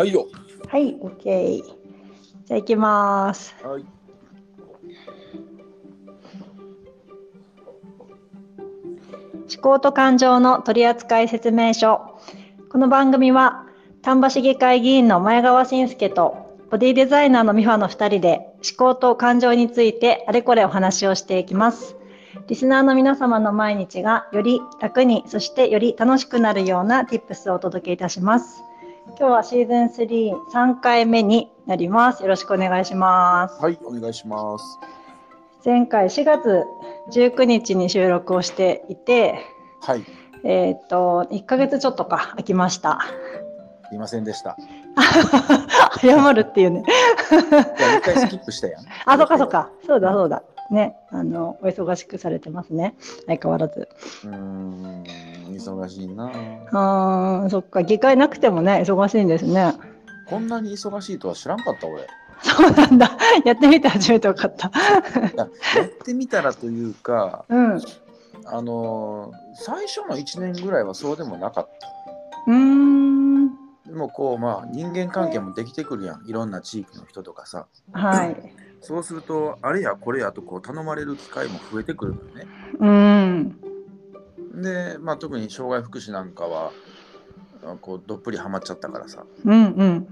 はいよ。はい、OK。じゃあ行きます。はい。思考と感情の取扱説明書。この番組は丹波市議会議員の前川信介とボディデザイナーの美穂の2人で思考と感情についてあれこれお話をしていきます。リスナーの皆様の毎日がより楽にそしてより楽しくなるような Tips をお届けいたします。今日はシーズン3、3回目になります。よろしくお願いします。はい、お願いします。前回4月19日に収録をしていて、はい、えっ、と、1ヶ月ちょっとか空きました。いませんでした。謝るっていうね。一回スキップしたやん。あ、そっかそっか。そうだそうだ。ね、あの、お忙しくされてますね。相変わらず。うーん、忙しいな。あーそっか。議会なくてもね、忙しいんですね。こんなに忙しいとは知らんかった俺。いそうなんだ。やってみて初めて分かった。や、やってみたらというか、うん。うあのー最初の1年ぐらいはそうでもなかった。ーん。でもこう、まあ、人間関係もできてくるやん。いろんな地域の人とかさ。はい。そうすると、あれやこれやとこう頼まれる機会も増えてくるのよね。うん。で、まあ、特に障害福祉なんかは、あこうどっぷりハマっちゃったからさ。うんうん。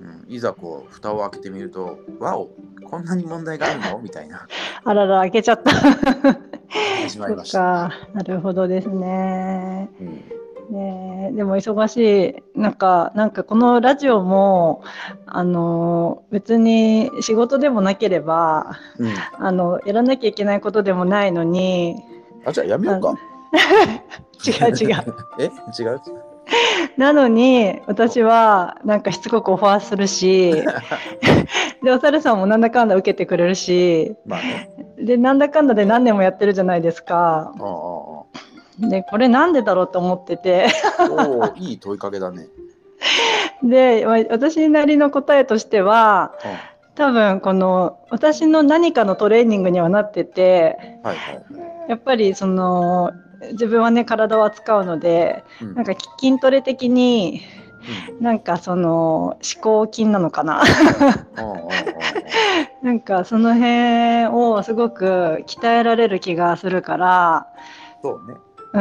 うん、いざこう蓋を開けてみると「わおこんなに問題があるの?」みたいなあらら、開けちゃった。始まりまし。たか。なるほどですね。うんねえでも忙しい。なんかなんかこのラジオもあの別に仕事でもなければうん、あのやらなきゃいけないことでもないのに。あじゃあやめようか。違う違う。え？違う？なのに私はなんかしつこくオファーするし でお猿さんもなんだかんだ受けてくれるしまあね。でなんだかんだで何年もやってるじゃないですか。あああでこれなんでだろうと思っててあおおいい問いかけだね。でわ私なりの答えとしてはう多分この私の何かのトレーニングにはなっててん、はいはい。やっぱりその自分はね体を扱うのでうんなんか筋トレ的にうんなんかその思考筋なのかな なんかその辺をすごく鍛えられる気がするからそうね。う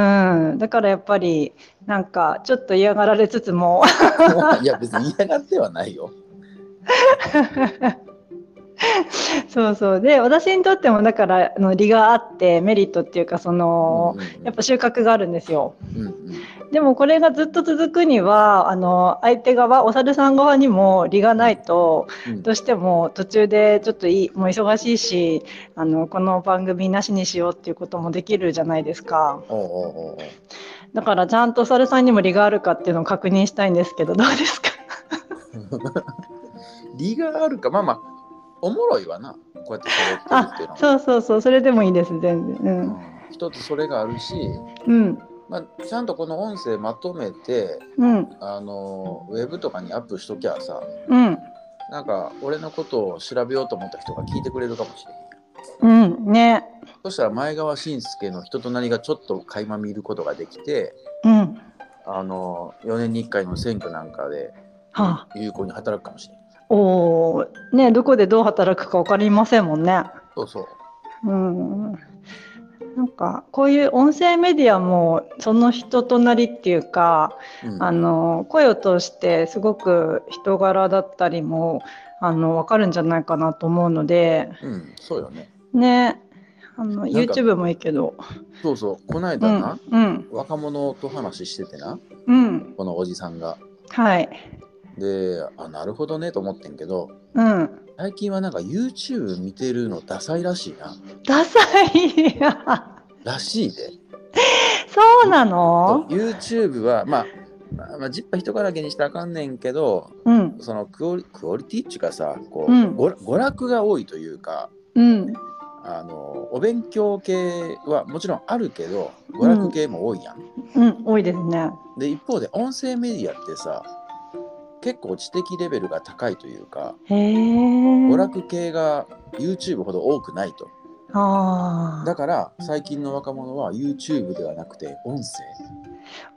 んだからやっぱりなんかちょっと嫌がられつつもいや別に嫌がってはないよ。そうそう。で私にとってもだからあの利があってメリットっていうかそのやっぱ収穫があるんですよ。うんうん。でもこれがずっと続くにはあの相手側お猿さん側にも利がないとうん。どうしても途中でちょっといいもう忙しいしあのこの番組なしにしようっていうこともできるじゃないですか。だからちゃんとお猿さんにも利があるかっていうのを確認したいんですけどどうですか？利があるか。まあまあおもろいわな。こうやって喋ってるっていうのは。そうそうそう。それでもいいです全然。うん。一つそれがあるし、うん。うんまあ、ちゃんとこの音声まとめてうん。あのウェブとかにアップしときゃさうん。なんか俺のことを調べようと思った人が聞いてくれるかもしれへんうん。ね。そしたら前川信介の人となりがちょっと垣間見ることができてうん。あの4年に1回の選挙なんかではあ。有効に働くかもしれん。おおねどこでどう働くか分かりませんもんね。そうそう。うん。なんかこういう音声メディアもその人となりっていうか、うん。あの声を通してすごく人柄だったりもあの分かるんじゃないかなと思うので。うん、そうよね。ね。あのか YouTube もいいけど。そうそう。このうん間な、うん。若者と話しててなうん。このおじさんが。はいであなるほどねと思ってんけどうん。最近はなんか YouTube 見てるのダサいらしいな。ダサいらしいで。そうなの？YouTube はまあまあ、まあ、ジッパ人からけにしてあかんねんけどうん。そのクオリクオリティっていうかさこう、うん。娯娯楽が多いというかうん。あのお勉強系はもちろんあるけど娯楽系も多いやん。うん多いですね。で一方で音声メディアってさ結構知的レベルが高いというか娯楽系が YouTube ほど多くないと。ああ。だから最近の若者は YouTube ではなくて音声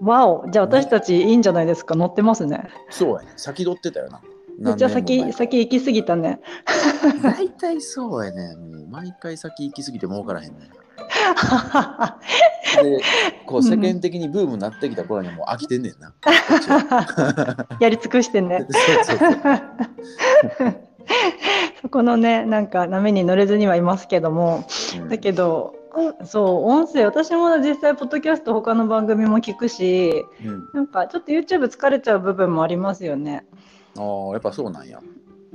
わお。じゃあ私たちいいんじゃないですか？乗ってますね。そうやね先取ってたよなめっちゃ先先行き過ぎたね。大体そうやねもう毎回先行き過ぎて儲からへんね でこう世間的にブームになってきた頃にはもう飽きてんねんな、やり尽くしてね。そこのね、なんか波に乗れずにはいますけども、うん。だけど、そう、音声、私も実際、ポッドキャスト、他の番組も聞くし、うん、なんかちょっと YouTube 疲れちゃう部分もありますよね。ああやっぱそうなんや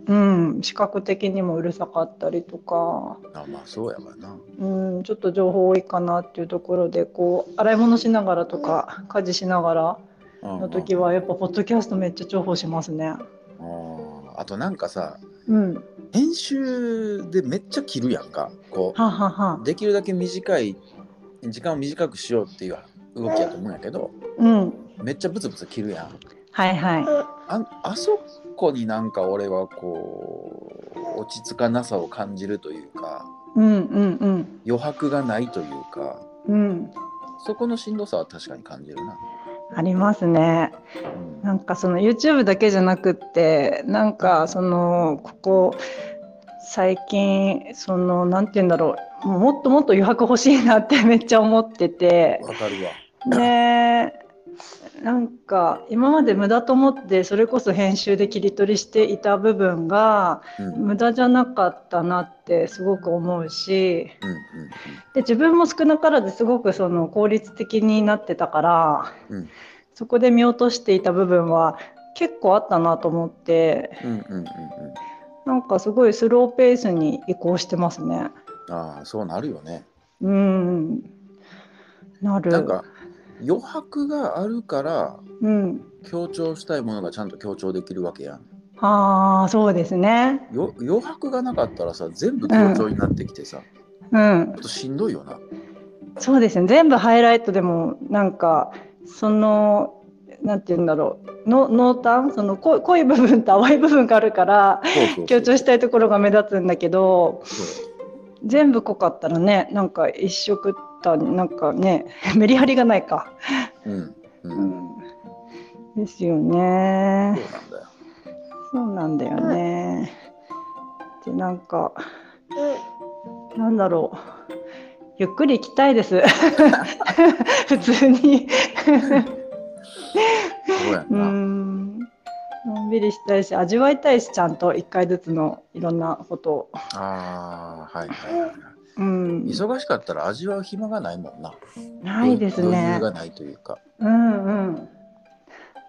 うん、視覚的にもうるさかったりとか、あまあそうやわなうん、ちょっと情報多いかなっていうところで、こう、洗い物しながらとか、家事しながらの時は、やっぱ、ポッドキャストめっちゃ重宝しますね。あああとなんかさうん。編集でめっちゃ切るやんかこはははう。できるだけ短い時間を短くしようっていう動きやと思うんやけどうん。めっちゃブツブツ切るやんはいはい。ああそこになんか俺はこう落ち着かなさを感じるというかうんうんうん。余白がないというかうん。そこのしんどさは確かに感じるな。ありますね。うんなんかその YouTube だけじゃなくってなんかそのここ最近そのなんて言うんだろうもっともっと余白欲しいなってめっちゃ思っててわかるわ。でなんか今まで無駄と思ってそれこそ編集で切り取りしていた部分が無駄じゃなかったなってすごく思うしうんで自分も少なからずすごくその効率的になってたから、うんそこで見落としていた部分は結構あったなと思ってうんうんうんうんなんかすごいスローペースに移行してますね。あそうなるよね。うんなる。なんか余白があるからうん、強調したいものがちゃんと強調できるわけやん。ああそうですね。よ余白がなかったらさ全部強調になってきてさ、うん。ちょっとしんどいよな。そうですね。全部ハイライトでもなんかそのなんて言うんだろう。の濃淡？その濃い濃い部分と淡い部分があるから強調したいところが目立つんだけど全部濃かったらねなんか一色たなんかね メリハリがないか、うんう、うん。ん、ですよね。そうなんだよ。ね。でなんかなんだろう。ゆっくり行きたいです。普通に。そうやん。のんびりしたいし味わいたいしちゃんと一回ずつのいろんなことを、ああはいはいはい。うん、忙しかったら味わう暇がないもんな。ないです余ね裕がないというか。うんうん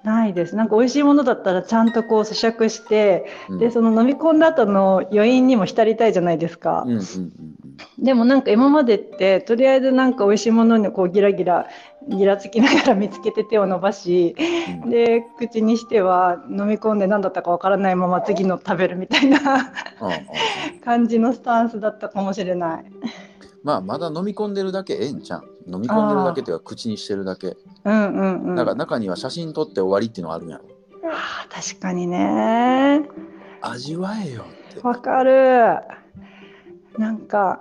ないです。なんか美味しいものだったらちゃんとこう咀嚼してうん。でその飲み込んだ後の余韻にも浸りたいじゃないですか、うんうんうんでもなんか今までってとりあえずなんか美味しいものにこうギラギラギラつきながら見つけて手を伸ばしうん。うん。で口にしては飲み込んで何だったかわからないまま次の食べるみたいな 感じのスタンスだったかもしれない。まあまだ飲み込んでるだけええんちゃん。飲み込んでるだけというか口にしてるだけ。うんうんうん。だから中には写真撮って終わりっていうのがあるんやろ。あー確かにね。味わえよって。わかる。なんか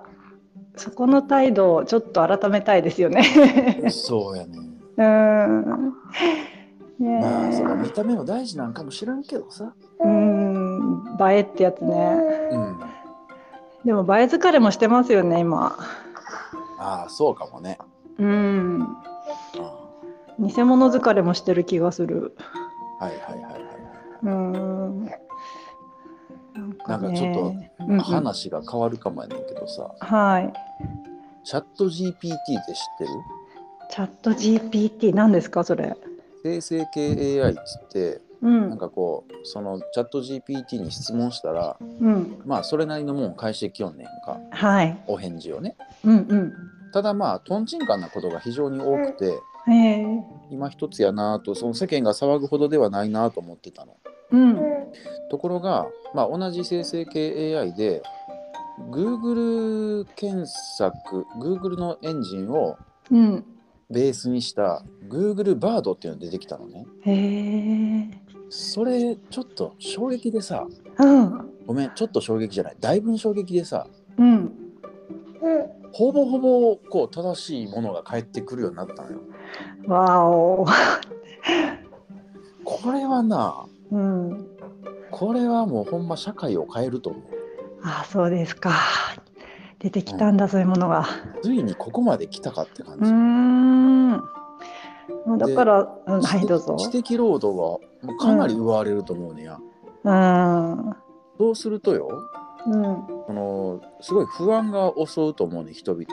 そこの態度をちょっと改めたいですよね。そうやね。うん。ねまあその見た目も大事なんかもしらんけどさ。うん映えってやつね。うん。でも映え疲れもしてますよね今。ああそうかもね。うん。あ偽物疲れもしてる気がする。あはいはいはいはいはい。うん。なんかちょっと話が変わるかもやねんけどさ、はい。チャット GPT って知ってる？チャット GPT 何ですかそれ？生成系 AI っつってうん。なんかこうそのチャット GPT に質問したらうん。まあそれなりのもん返してきよんねんかはい。お返事をねうんただまあとんちんかんなことが非常に多くてうん。今一つやなとその世間が騒ぐほどではないなと思ってたのうん。ところが、まあ、同じ生成系 AI で Google 検索 Google のエンジンをうん。ベースにした Google バードっていうのが出てきたのねへえ。それちょっと衝撃でさうん。ごめんちょっと衝撃じゃないだいぶ衝撃でさうん。ほぼほぼこう正しいものが返ってくるようになったのよ。わお。これはなうん。これはもうほんま社会を変えると思う。あそうですか。出てきたんだ、そういうものが。ついにここまで来たかって感じ。ん。まあだから、うん、はい、どうぞ。知的労働がもうかなり奪われると思うねや。うん。そうするとようん。そのすごい不安が襲うと思うね人々に。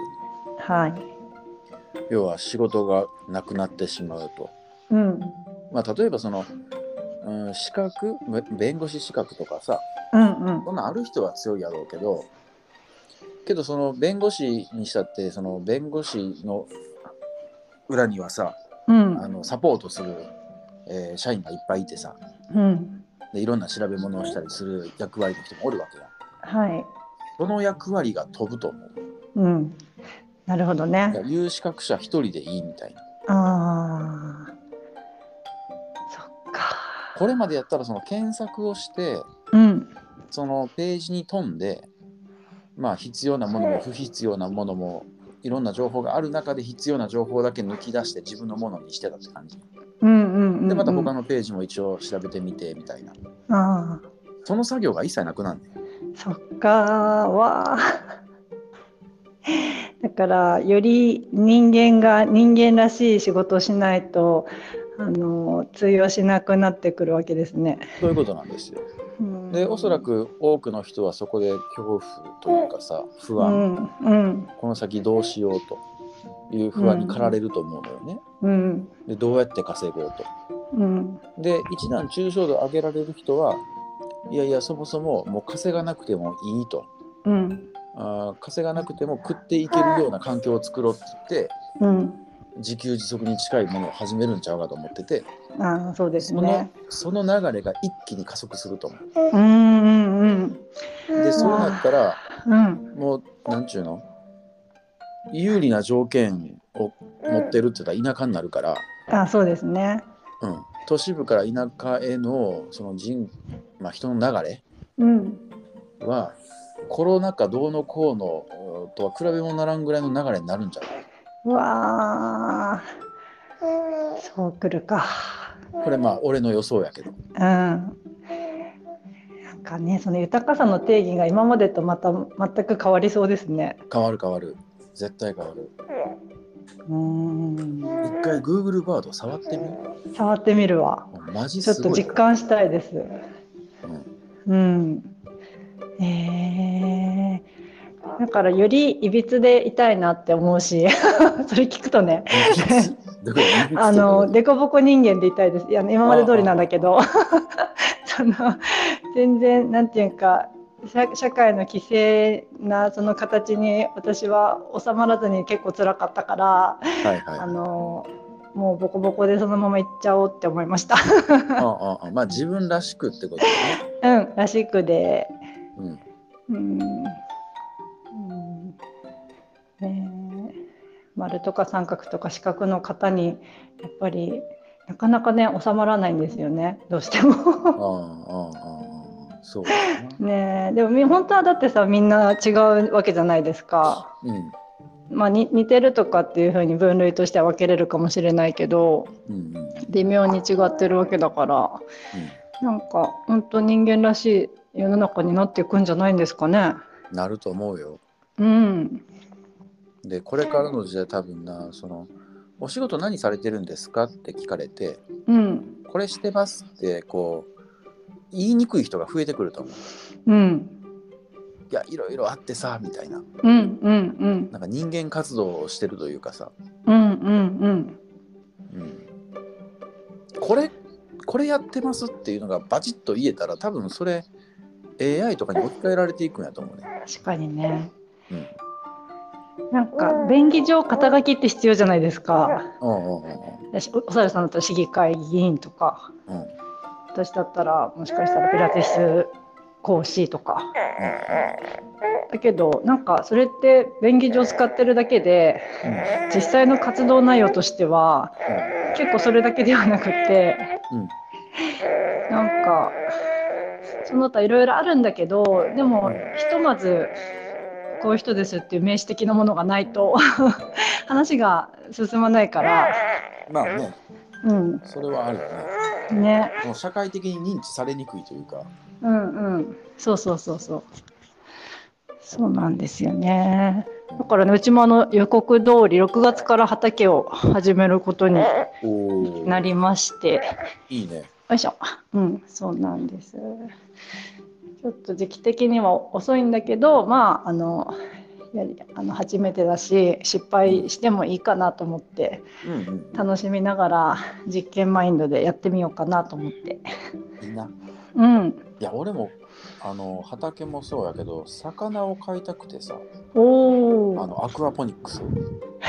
はい。要は仕事がなくなってしまうと。うん。まあ、例えばその、うん、資格べ弁護士資格とかさうんうん。そんなんある人は強いやろうけどけどその弁護士にしたってその弁護士の裏にはさうんあ。のサポートする、えー社員がいっぱいいてさうん。でいろんな調べ物をしたりする役割の人もおるわけやはい。その役割が飛ぶと思ううん。なるほどね。有資格者一人でいいみたいなああ。そっか。これまでやったらその検索をしてうん。そのページに飛んでまあ必要なものも不必要なものもいろんな情報がある中で必要な情報だけ抜き出して自分のものにしてたって感じうんうんうん、うん。でまた他のページも一応調べてみてみたいなああ。その作業が一切なくなんねんそっかわあ。だからより人間が人間らしい仕事をしないとあの通用しなくなってくるわけですね。そういうことなんですようんでおそらく多くの人はそこで恐怖というかさ不う安、ん。うん。この先どうしようという不安に駆られると思うのよね。うん。でどうやって稼ごうと。うん。で一段抽象度上げられる人はいやいやそもそももう稼がなくてもいいと。うん。あー稼がなくても食っていけるような環境を作ろうって言ってうん自給自足に近いものを始めるんちゃうかと思っててああそうですその,、ね。その流れが一気に加速すると思う。んうんうんうでそうなったらうん。もうなんちゅうの？有利な条件を持ってるって言ったら田舎になるから、あそうですね。うん、都市部から田舎へのその人、まあ、人の流れうん。はコロナ禍どうのこうのとは比べ物ならんぐらいの流れになるんじゃない？うわあそうくるか。これまあ俺の予想やけど。うん。なんかね、その豊かさの定義が今までとまた全く変わりそうですね。変わる変わる。絶対変わる。うーん。一回 Google バード触ってみ触ってみるわ。マジちょっと。実感したいです。うんうん。えー、だからよりいびつでいたいなって思うし、それ聞くとね、あの凸凹人間でいたいです。いや今まで通りなんだけど、その全然なんていうか社社会の規制なその形に私は収まらずに結構辛かったから、はいはい。ああのもうボコボコでそのまま行っちゃおうって思いました。ああまあ自分らしくってことだね。うん、らしくで、うん。うん、うんねえ丸とか三角とか四角の型にやっぱりなかなかね収まらないんですよねどうしても。そう。ねえでもみ本当はだってさみんな違うわけじゃないですか。うん。まあ、に似てるとかっていうふうに分類としては分けれるかもしれないけどうんうんうん微妙に違ってるわけだからなんか本当人間らしい世の中になっていくんじゃないんですかね。なると思うよ。うん、でこれからの時代多分なそのお仕事何されてるんですかって聞かれてうん、これしてますってこう言いにくい人が増えてくると思う。うん、いやいろいろあってさみたいな。うん、うん、うん、なんか人間活動をしてるというかさ、うん、うん、うん、これこれやってますっていうのがバチッと言えたら多分それ AI とかに置き換えられていくんやと思うね。確かにね。うんなんか便宜上肩書きって必要じゃないですか。うんうんうんおおさるさんだったら市議会議員とか、うんうん私だったらもしかしたらピラティス講師とか。だけどなんかそれって便宜上使ってるだけで実際の活動内容としては結構それだけではなくって、うんなんかその他いろいろあるんだけどでもひとまずこういう人ですっていう名詞的なものがないと 話が進まないから、まあね、うん、それはあるよね。ね、もう社会的に認知されにくいというか、うんうん、そうそうそうそう。そうなんですよね。だからね、うちもあの予告通り6月から畑を始めることになりまして、いいね。よいしょ。うん、そうなんです。ちょっと時期的には遅いんだけど、まあ、あの、やりあの初めてだし失敗してもいいかなと思って楽しみながら実験マインドでやってみようかなと思ってうん。いいな。うんいや、俺も、あの、畑もそうやけど、魚を飼いたくてさ、おおあの、アクアポニックス。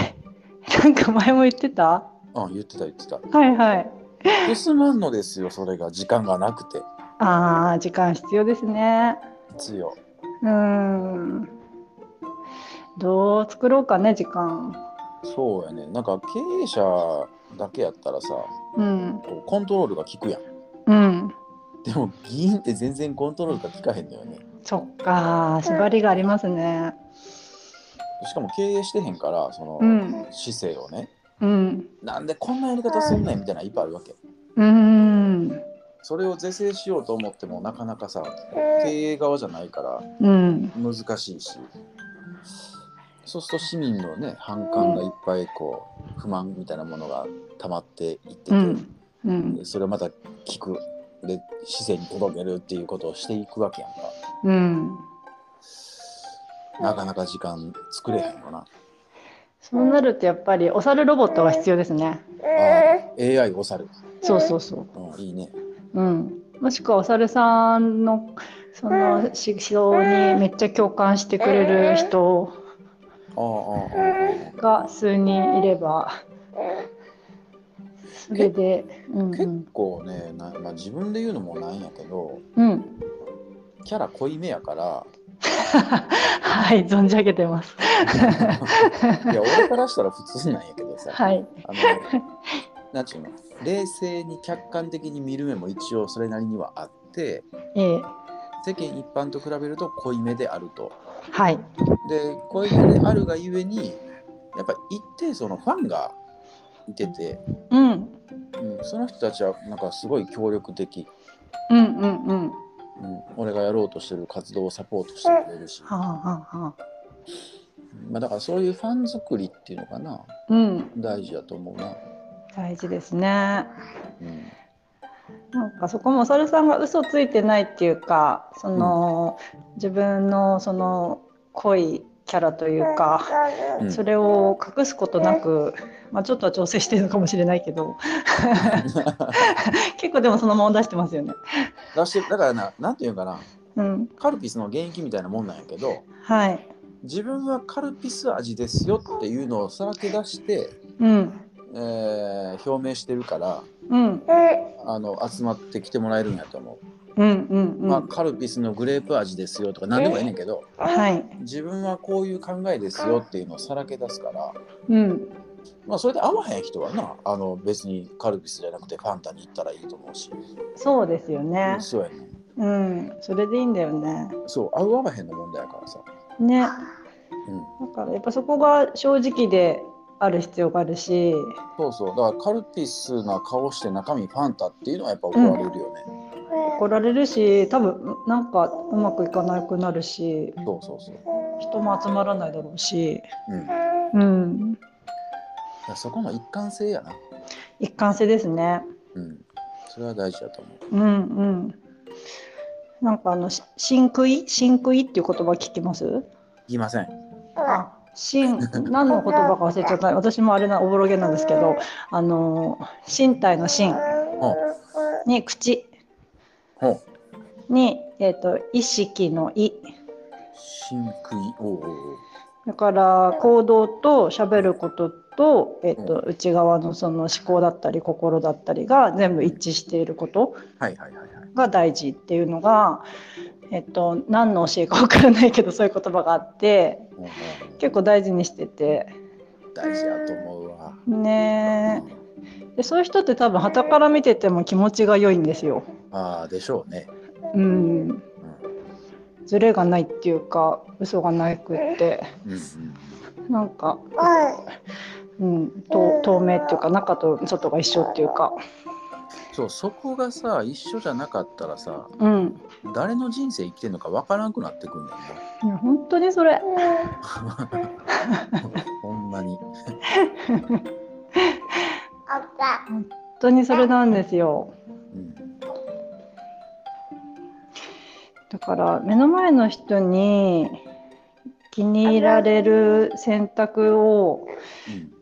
なんか前も言ってた？うん、言ってた言ってた。はいはい 進まんのですよ、それが。時間がなくて。あー時間必要ですね必要。うーんどう作ろうかね時間そうやね。なんか経営者だけやったらさ、うんコントロールが効くやん。うんでも議員って全然コントロールが効かへんのよね。そっか縛りがありますねしかも経営してへんから、その、うん姿勢をね、うんなんでこんなやり方すんねんみたいなのいっぱいあるわけ。うーんそれを是正しようと思ってもなかなかさ、経営側じゃないからうん難しいし、そうすると市民のね、反感がいっぱいこう、不満みたいなものが溜まっていってて、うんうんでそれをまた聞く。で、市政に届けるっていうことをしていくわけやんか。うんなかなか時間作れへんよな。そうなるとやっぱりお猿ロボットが必要ですねああ AI お猿。そうそうそううん、いいね。うん、もしくはお猿さんのその思想にめっちゃ共感してくれる人ああああああ。が数人いればそれで、うんう結ん構ねな、まあ、自分で言うのもなんやけどうん、キャラ濃いめやから。はい存じ上げてます。いや俺からしたら普通なんやけどさ、はい、あのなんちゅうの？冷静に客観的に見る目も一応それなりにはあってええ。世間一般と比べると濃いめであると。はい、で濃いめであるがゆえにやっぱ一定層のファンがいてて、うん、うん、その人たちはなんかすごい協力的、うんうんうん、うん、俺がやろうとしてる活動をサポートしてくれるし、はあはあはあ、まあ、だからそういうファン作りっていうのかな。うん、大事だと思うな。大事ですね。うん。なんかそこもお猿さんが嘘ついてないっていうかその、自分のその濃いキャラというか、うん。それを隠すことなく、まあ、ちょっとは調整してるのかもしれないけど。結構でもそのまま出してますよね。出してだからななんていうかな。うん、カルピスの原液みたいなもんなんやけどはい、自分はカルピス味ですよっていうのをさらけ出して、うんえー表明してるからうん。あの集まってきてもらえるんやと思う。んうんう、うん、まあ、カルピスのグレープ味ですよとか何でもいいねんけどはい、自分はこういう考えですよっていうのをさらけ出すから、うん、まあ、それで合わへん人はなあの別にカルピスじゃなくてファンタに行ったらいいと思うし、そうですよね。そうやね。うん、それでいいんだよね。そう合う合わへんの問題やからさ、ね、うん、だからやっぱそこが正直である必要があるし、そうそう。だからカルピスな顔して中身ファンタっていうのはやっぱ怒られるよね、怒られるし、多分なんかうまくいかなくなるし、そうそうそう、人も集まらないだろうし、うん、うん、らそこの一貫性やな。一貫性ですね。うん。それは大事だと思う。うんうん。なんかあのし真食い？真食いっていう言葉聞きます？言いません。あ、真何の言葉か忘れちゃった。私もあれなおぼろげなんですけど、あの身体の身。に口。にえっ、と意識の意。真食いおうおうおう。だから行動と喋ることと,、えっと内側のその思考だったり心だったりが全部一致していることはいはいはいはい。が大事っていうのが、えっと、何の教えか分からないけどそういう言葉があってほうほうほう結構大事にしてて。大事やと思うわ、ねでそういう人って多分傍から見てても気持ちが良いんですよ。ああでしょうね、うん、うん、ズレがないっていうか嘘がなくって。うんうんなんか、うん、と透明っていうか中と外が一緒っていうか、そうそこがさ一緒じゃなかったらさうん、誰の人生生きてんのかわからんくなってくんね。んいや本当にそれ。な ほんまに。本当にそれなんですよ。うん。だから目の前の人に気に入られる選択をうん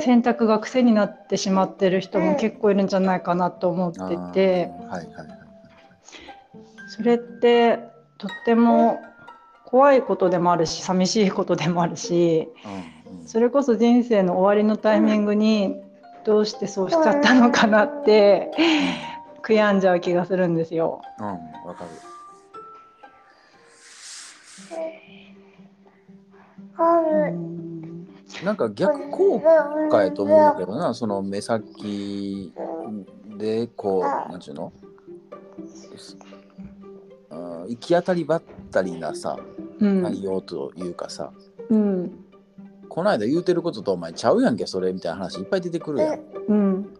選択が癖になってしまってる人も結構いるんじゃないかなと思ってて。あーはいはいはいそれってとっても怖いことでもあるし寂しいことでもあるしそれこそ人生の終わりのタイミングにどうしてそうしちゃったのかなって悔やんじゃう気がするんですよ。うんわかる。うんなんか逆効果やと思うんだけどなその目先でこうなんちゅうの？うん行き当たりばったりなさうん内容というかさ、うんこの間言うてることとお前ちゃうやんけそれみたいな話いっぱい出てくるやん。うん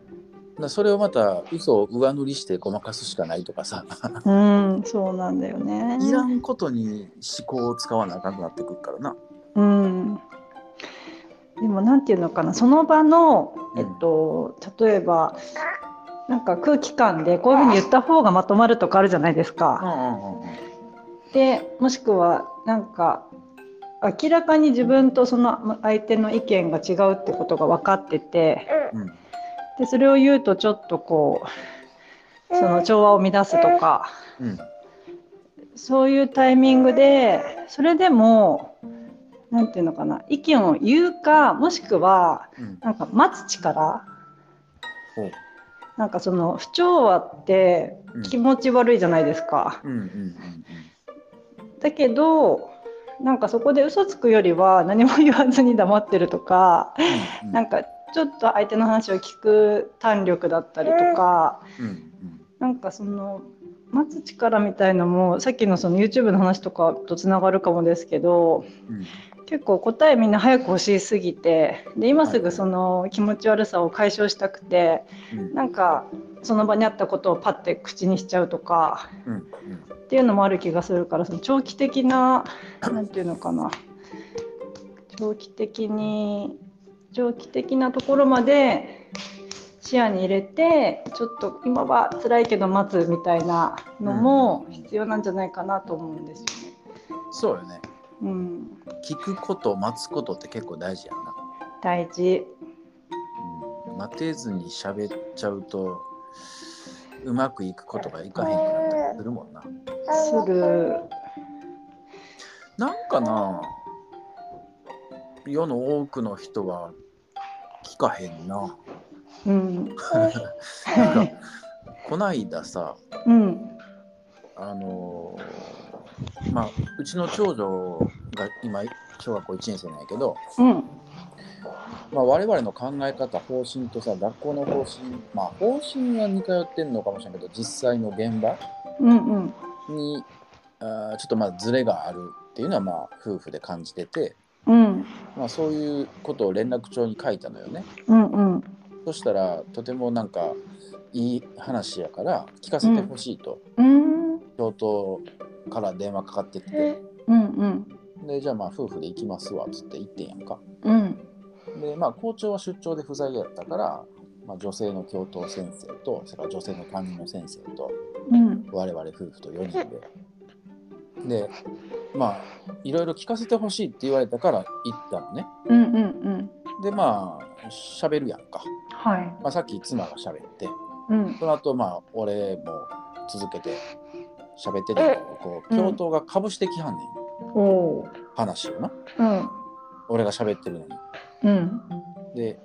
らそれをまた嘘を上塗りしてごまかすしかないとかさうん、そうなんだよね。いらんことに思考を使わなあかんくなってくるからな。うん。でもなんていうのかなその場のうん。えっと例えばなんか空気感でこういうふうに言った方がまとまるとかあるじゃないですうんか。うんうんうん。でもしくはなんか明らかに自分とその相手の意見が違うってことが分かっててうん。でそれを言うとちょっとこうその調和を乱すとかうん。そういうタイミングでそれでもなんていうのかな意見を言うかもしくはうん。なんか待つ力。なんかその不調和ってうん。気持ち悪いじゃないですか。だけどなんかそこで嘘つくよりは何も言わずに黙ってるとかうんうん。なんかちょっと相手の話を聞く胆力だったりとかうんうん。なんかその待つ力みたいのもさっきのその YouTube の話とかとつながるかもですけどうん結構答えみんな早く欲しすぎてで今すぐその気持ち悪さを解消したくてうん。なんかその場にあったことをパッて口にしちゃうとかうんっていうのもある気がするからその長期的な なんていうのかな。長期的に長期的なところまで視野に入れてちょっと今は辛いけど待つみたいなのも必要なんじゃないかなと思うんですよね。そうよね。うん、聞くこと待つことって結構大事やんな。大事。うん、待てずに喋っちゃうとうまくいくことがいかへんくなったりするもんな。する。なんかな世の多くの人は聞かへんな。うん。なんかこないださうん。あのーまあうちの長女が今小学校1年生なんやけど、うん。まあ、我々の考え方方針とさ学校の方針まあ方針は似通ってんのかもしれないけど実際の現場うん。うん。にあーちょっとまあズレがあるっていうのはまあ夫婦で感じてて、うん。まあ、そういうことを連絡帳に書いたのよね。うん。うん。そしたらとてもなんかいい話やから聞かせてほしいと、うん。教頭から電話かかってきて、うん。でじゃあまあ夫婦で行きますわっつって行ってんやんか。うん。でまあ校長は出張で不在やったから、まあ、女性の教頭先生とそれから女性の担任の先生とうん。我々夫婦と4人で。でまあいろいろ聞かせてほしいって言われたから行ったのね。うん。うん。うん。でまあ喋るやんか。はい。まあ、さっき妻が喋ってうん。その後まあ俺も続けて喋ってたこううん教頭がかぶしてきはんねん、おお。話をなうん。俺が喋ってるのに。うん。で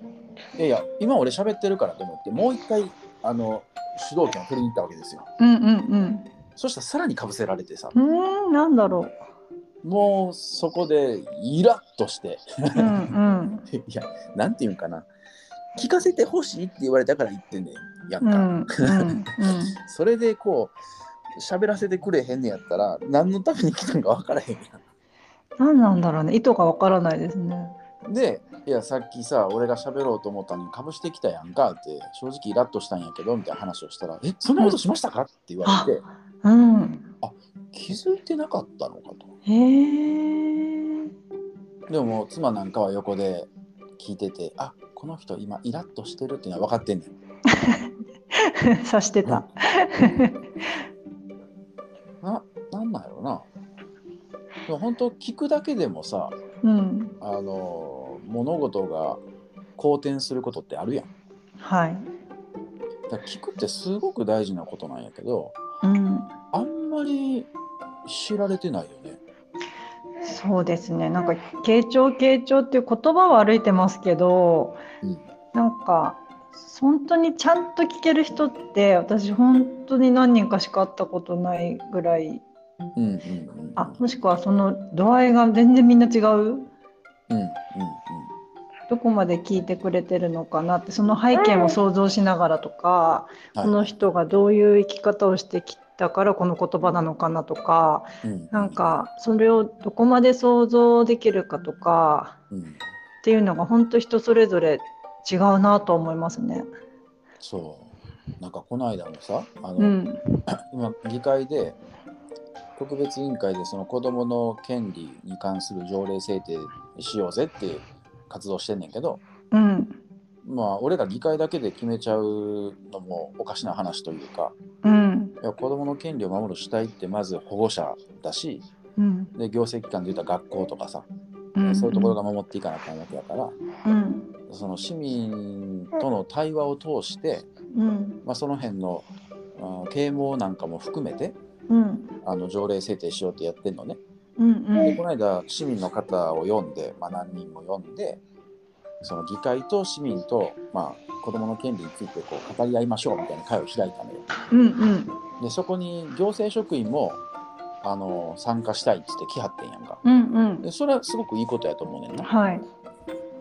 いやいや今俺喋ってるからと思ってもう一回あの主導権を取りに行ったわけですよ。うん。うん。そしたらさらにかぶせられてさうん。うん。なんだろもうそこでイラッとしてう。うん。うん。いやなんていうんかな聞かせてほしいって言われたから言ってんねんやんうか。ん。うん。それでこ喋らせてくれへんねやったら何のために来たんか分からへんや何なんだろうね意図がわからないですね。ん。でいやさっきさ俺が喋ろうと思ったのにかぶしてきたやんかって正直イラッとしたんやけどみたいな話をしたら「えそんなことしましたか?」って言われてうん。気づいてなかったのかと。へえ。でももう妻なんかは横で聞いててあこの人今イラッとしてるっていうのは分かってんねん。察してた。ななんな。でも本当聞くだけでもさうん。あの物事が好転することってあるやん。はい。だ聞くってすごく大事なことなんやけどうん。あんまり知られてないよね。そうですね。なんか傾聴傾聴っていう言葉は歩いてますけど、うんなんか本当にちゃんと聞ける人って私本当に何人かしか会ったことないぐらい。うんうんうん。あ、もしくはその度合いが全然みんな違う？うんうんうんどこまで聞いてくれてるのかなってその背景も想像しながらとか、はいこの人がどういう生き方をしてきたからこの言葉なのかなとかうんなんかそれをどこまで想像できるかとかうんっていうのが本当人それぞれ違うなと思いますね。そうなんかこの間もさあの、うん、今議会で特別委員会でその子どもの権利に関する条例制定しようぜっていう活動してんねんけどうん、まあ俺ら議会だけで決めちゃうのもおかしな話というかうん、いや子どもの権利を守る主体ってまず保護者だしうん、で行政機関で言ったら学校とかさ、うん、そういうところが守っていかなあかんわけだからうん、その市民との対話を通して、うん、まあ、その辺のあ啓蒙なんかも含めてうん、あの条例制定しようってやってんのね。うん、でこの間市民の方を読んで、まあ、何人も読んでその議会と市民と、まあ、子どもの権利についてこう語り合いましょうみたいな会を開いたのよ。うん、うん、でそこに行政職員もあの参加したいっつって来はってんやんか。うん、うん、でそれはすごくいいことやと思うねんな。はい、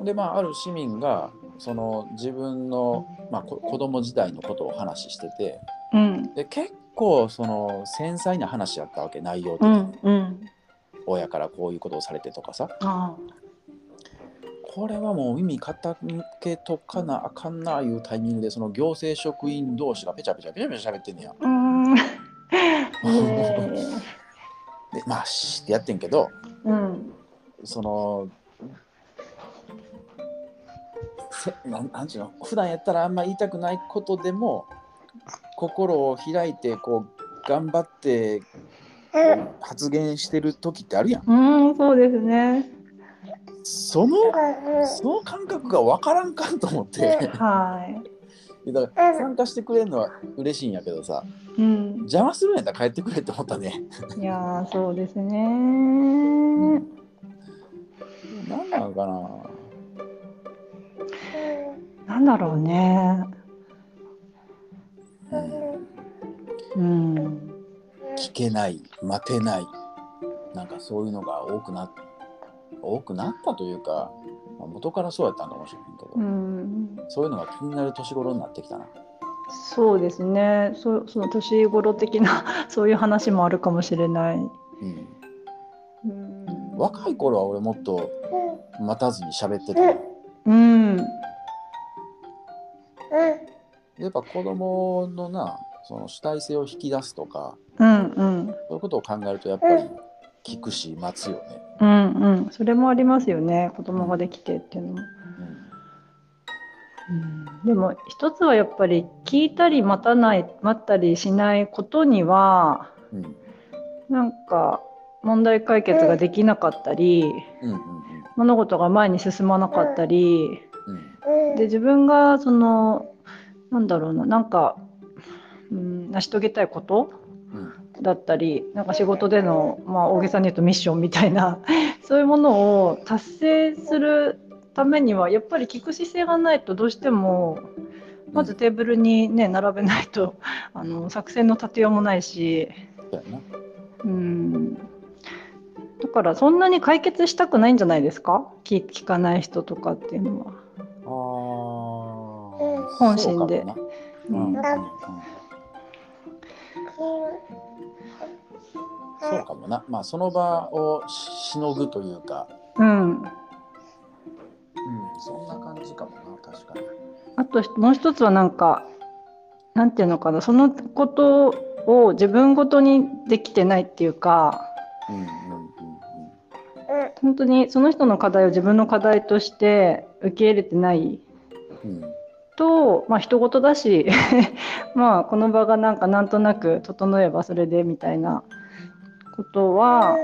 でまあある市民がその自分の、まあ、こ子供時代のことを話しててうん、で結構その繊細な話やったわけ内容的に、うん、うん、親からこういうことをされてとかさ。あこれはもう耳傾けとかなあかんないうタイミングでその行政職員同士がペチャペチャペチャペチャ喋ってんねや。あ、うん、え。でまあしってやってんけどーうん、そのせなんなんちゅうの？普段やったらあんま言いたくないことでも心を開いてこう頑張ってこう発言してる時ってあるやん。うん、そうですね。そのその感覚が分からんかんと思ってはい。だから参加してくれるのは嬉しいんやけどさうん、邪魔するんやったら帰ってくれって思ったね。いやー、そうですね。なんなのかななんだろうね。うん。うん、聞けない。待てない。なんかそういうのが多くな多くなったというか、まあ元からそうやったんかもしれへんけど、うん、そういうのが気になる年頃になってきたな。そうですね。そその年頃的なそういう話もあるかもしれない。うん、うん、若い頃は俺もっと待たずに喋ってた。やうん、っぱ子供のなその主体性を引き出すとかうん、うん、そういうことを考えるとやっぱり聞くし待つよね。うん、うん、それもありますよね。子供ができてっていうのも。うん、でも一つはやっぱり聞いたり待たない待ったりしないことにはうん。うんなんか問題解決ができなかったりうんうん。物事が前に進まなかったりうん。で自分がそのなんだろうな。なんか、うん、成し遂げたいこと？うん。だったりなんか仕事での、まあ、大げさに言うとミッションみたいな そういうものを達成するためにはやっぱり聞く姿勢がないとどうしてもまずテーブルにね並べないとあの作戦の立てようもないし、そうん、だからそんなに解決したくないんじゃないですか？聞聞かない人とかっていうのは。本心で。そうかもな。うん。うん。うんそうかもな。まあその場をしのぐというか、うん。うん、そんな感じかもな、確かに。あともう一つはなんかなんていうのかな。そのことを自分ごとにできてないっていうか。うんうん。うん。本当にその人の課題を自分の課題として受け入れてない。うん。うんとまあ人事だし まあこの場がなんかなんとなく整えばそれでみたいなことは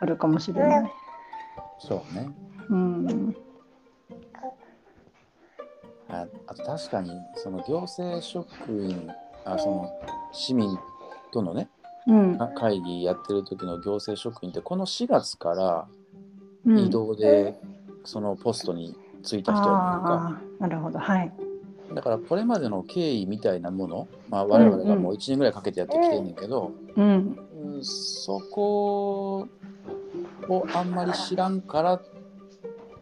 あるかもしれない。そうね。うん、ああと確かにその行政職員あその市民とのねうんか会議やってる時の行政職員ってこの4月からうん、移動でそのポストに就いた人やねんか、ああなるほどはい。だからこれまでの経緯みたいなもの、まあ、我々がもう1年ぐらいかけてやってきてんねんけど、うん。うんそこをあんまり知らんから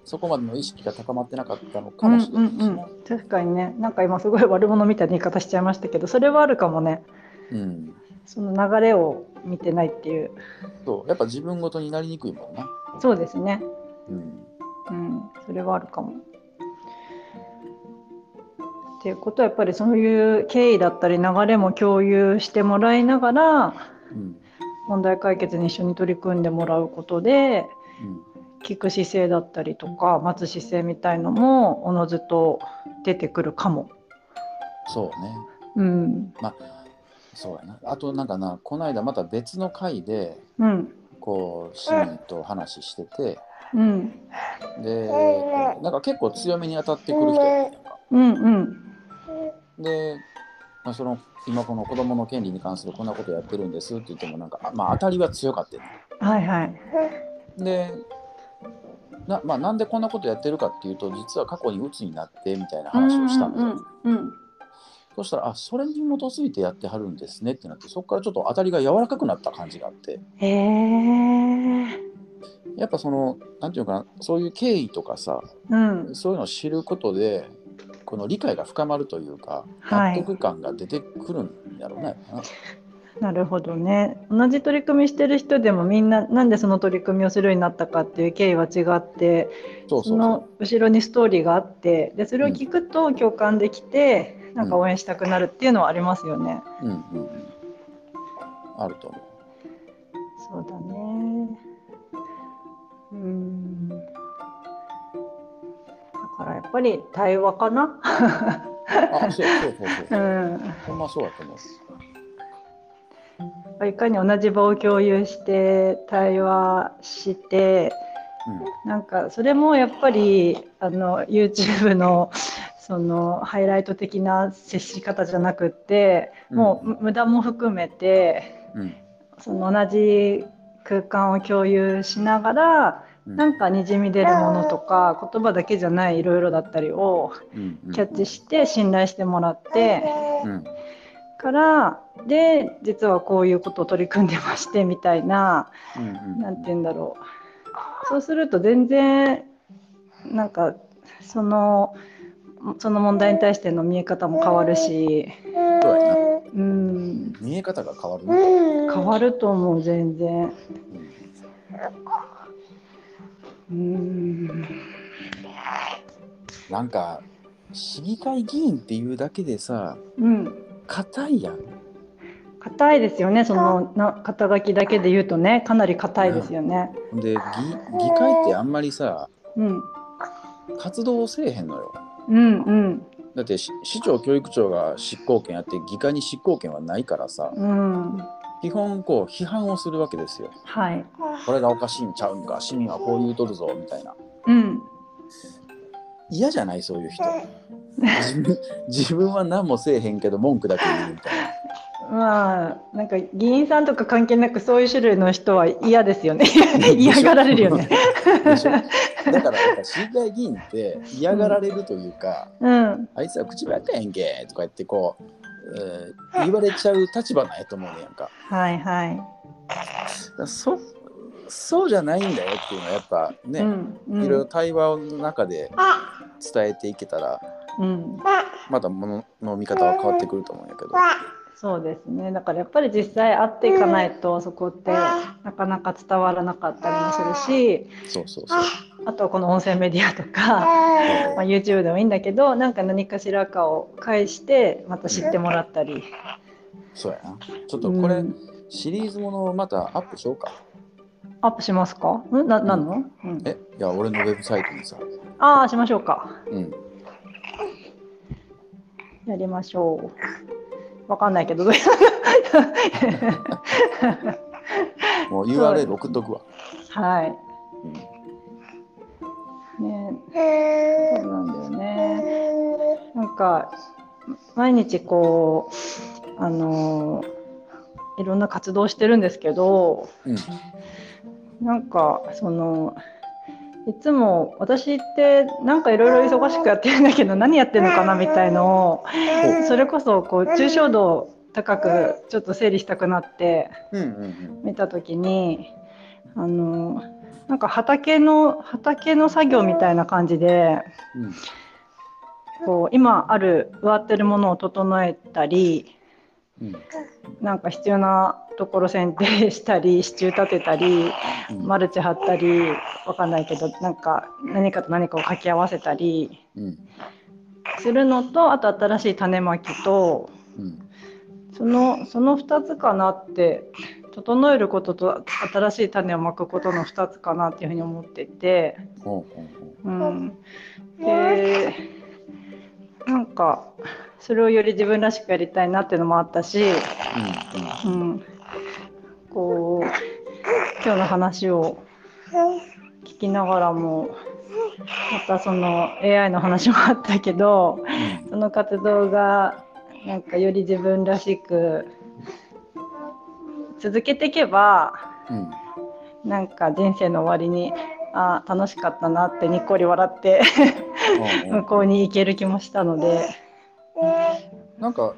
そこまでの意識が高まってなかったのかもしれないですね。確かにね。なんか今すごい悪者みたいな言い方しちゃいましたけどそれはあるかもね。うん。その流れを見てないっていう。そう。やっぱ自分ごとになりにくいもんな。そうですね。うん。うん。それはあるかも。っていうことはやっぱりそういう経緯だったり流れも共有してもらいながらうん問題解決に一緒に取り組んでもらうことでうん聞く姿勢だったりとか待つ姿勢みたいのもおのずと出てくるかも。そうね。うんそうやな。あとなんかな、この間また別の回で、うんこう、市民と話してて、うんで、なんか結構強めに当たってくる人やった。うんうんで、まあ、その、今この子供の権利に関するこんなことやってるんですって言っても、なんか、あまあ当たりは強かったよねはいはい。で、なまあ、なんでこんなことやってるかっていうと、実は過去に鬱になってみたいな話をしたんだよ。うんうんそしたら、あそれに基づいてやってはるんですねってなって、そこからちょっと当たりが柔らかくなった感じがあって、へえ。やっぱその、なんていうのかな、そういう経緯とかさ、うんそういうのを知ることで、この理解が深まるというか、はい納得感が出てくるんやろうね。なるほどね。同じ取り組みしてる人でもみんななんでその取り組みをするようになったかっていう経緯は違ってそうそうそその後ろにストーリーがあってでそれを聞くと共感できて、なんか応援したくなるっていうのはありますよね。う。うんうんうん。あると思う。そうだね。うん。だからやっぱり対話かな。あ、そうそうそうそうう。ん。ほんまそうだと思う。いかに同じ場を共有して対話してなんかそれもやっぱりあの YouTube のそのハイライト的な接し方じゃなくってもう無駄も含めてうん。うん。その同じ空間を共有しながらうんなんかにじみ出るものとか言葉だけじゃないいろいろだったりをキャッチして信頼してもらってうん。からで実はこういうことを取り組んでましてみたいなうんうん。なんて言うんだろう。そうすると全然なんかそのその問題に対しての見え方も変わるし、そうん、見え方が変わるね。変わると思う全然。うん。うんなんか市議会議員っていうだけでさうん。硬いやん。硬いですよねそのな肩書きだけで言うとねかなり硬いですよね。で議議会ってあんまりさうん。活動せえへんのよ。うんうん。だってし市長教育長が執行権あって議会に執行権はないからさ。うん基本こう批判をするわけですよ。はい。これがおかしいんちゃうんか市民はこう言うとるぞみたいな。うん。嫌じゃないそういう人。自分自分は何もせえへんけど文句だけ言うみたいな。まあなんか議員さんとか関係なくそういう種類の人は嫌ですよね。嫌がられるよね。だからやっぱ市議会議員って嫌がられるというか、うん。あいつは口ばっかやんけとか言ってこう、えー言われちゃう立場なんやと思うねやんか。はいはい。そそうじゃないんだよっていうのはやっぱね、うんうんいろいろ対話の中で伝えていけたらうんまたものの見方は変わってくると思うんやけど。そうですね。だからやっぱり実際会っていかないとそこってなかなか伝わらなかったりもするし、そうそうそう。あとはこの音声メディアとか、まあ、YouTube でもいいんだけど、なんか何かしらかを介してまた知ってもらったり。そうやな。ちょっとこれ、うんシリーズものをまたアップしようか。アップしますか？ん？ななんの？うん、え、いや、俺のウェブサイトにさ。ああしましょうか。うん。やりましょう。わかんないけどどういうもう URL 送っとくわ。はい。うんね、そうなんだよね。なんか毎日こうあのいろんな活動してるんですけど、うん。なんかそのいつも私ってなんかいろいろ忙しくやってるんだけど何やってるのかなみたいのをそれこそこう抽象度高くちょっと整理したくなって。見た時にあのなんか畑の畑の作業みたいな感じでうん。こう今ある植わってるものを整えたりうん。なんか必要なところ剪定したり支柱立てたりうん。マルチ張ったりわかんないけどなんか何かと何かを掛け合わせたりうん。するのとあと新しい種まきとうん。そのその2つかなって整えることと新しい種をまくことの2つかなっていうふうに思ってて、ほうん、でなんかそれをより自分らしくやりたいなっていうのもあったし、ううん、こう今日の話を聞きながらもまたその AI の話もあったけどその活動がなんかより自分らしく続けていけばうんなんか人生の終わりにあー楽しかったなってにっこり笑って向こうに行ける気もしたのでなんか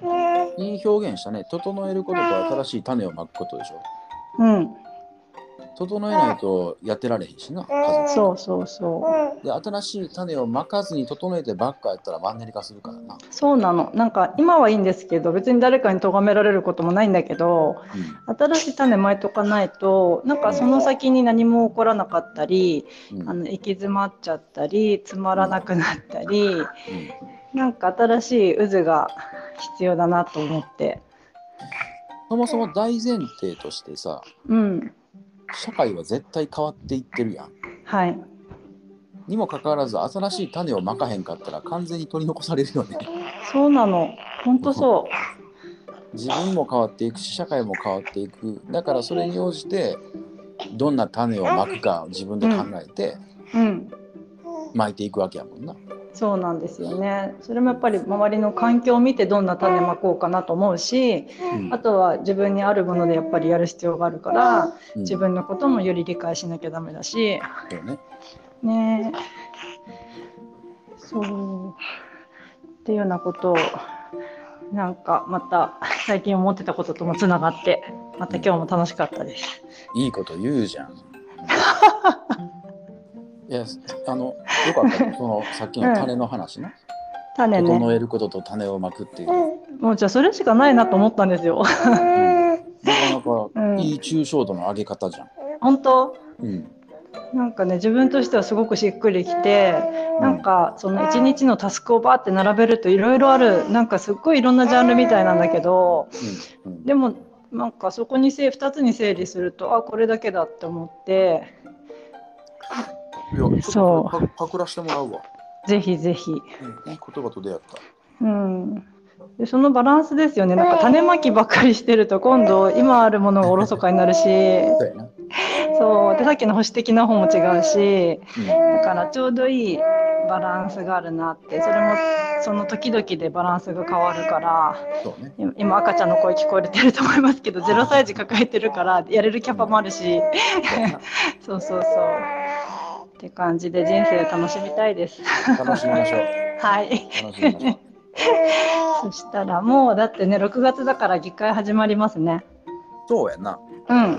いい表現したね。整えることと新しい種をまくことでしょ。うん整えないとやってられへんしな。家族。そうそうそう。で新しい種をまかずに整えてばっかやったらマンネリ化するからな。そうなの。なんか今はいいんですけど別に誰かに咎められることもないんだけど新しい種まいとかないとなんかその先に何も起こらなかったりうんうん。あの行き詰まっちゃったりつまらなくなったりうん。なんか新しい渦が必要だなと思って。そもそも大前提としてさ、うん社会は絶対変わっていってるやん。はいにもかかわらず新しい種をまかへんかったら完全に取り残されるよね。そうなの本当そ自分も変わっていくし社会も変わっていく。だからそれに応じてどんな種をまくか自分で考えてううんまいていくわけやもんな。そうなんですよね。それもやっぱり周りの環境を見てどんな種まこうかなと思うしうん。あとは自分にあるものでやっぱりやる必要があるからうん。自分のこともより理解しなきゃダメだし。ね。えそう。っていうようなことをなんかまた最近思ってたことともつながってまた今日も楽しかったです。いいこと言うじゃん。いや、あの、よかったよ。そのさっきの種の話な。種ね整えることと種をまくっていう。もうじゃあそれしかないなと思ったんですよ。なかなかうんいい抽象度の上げ方じゃん。本当？うん。なんかね自分としてはすごくしっくりきてなんかその一日のタスクをバーって並べるといろいろあるなんかすっごいいろんなジャンルみたいなんだけどうん。うん、でもなんかそこにせ2つに整理するとあこれだけだって思っていや、ちょっとそう。パパクらしてもらうわ。ぜひぜひ、うん、いい言葉と出会った。うん、でそのバランスですよね。なんか種まきばっかりしてると今度今あるものがおろそかになるし。そうでさっきの保守的な方も違うし。うん。だからちょうどいいバランスがあるなって。それもその時々でバランスが変わるから。そうね。今今赤ちゃんの声聞こえてると思いますけど0歳児抱えてるからやれるキャパもあるし。そう そうそうって感じで人生を楽しみたいです。楽しみましょう。はい楽しみましょう。そしたらもうだってね6月だから議会始まりますね。そうやな。うん。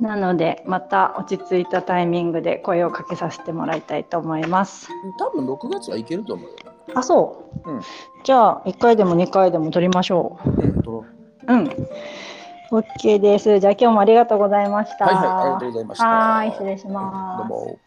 ななのでまた落ち着いたタイミングで声をかけさせてもらいたいと思います。多分6月はいけると思うよ。あ、そう。うんじゃあ、1回でも2回でも撮りましょうん、撮ろう。うん。OK です。じゃあ、今日もありがとうございました。はいはいありがとうございましたはーい、失礼しう。ます。どうも。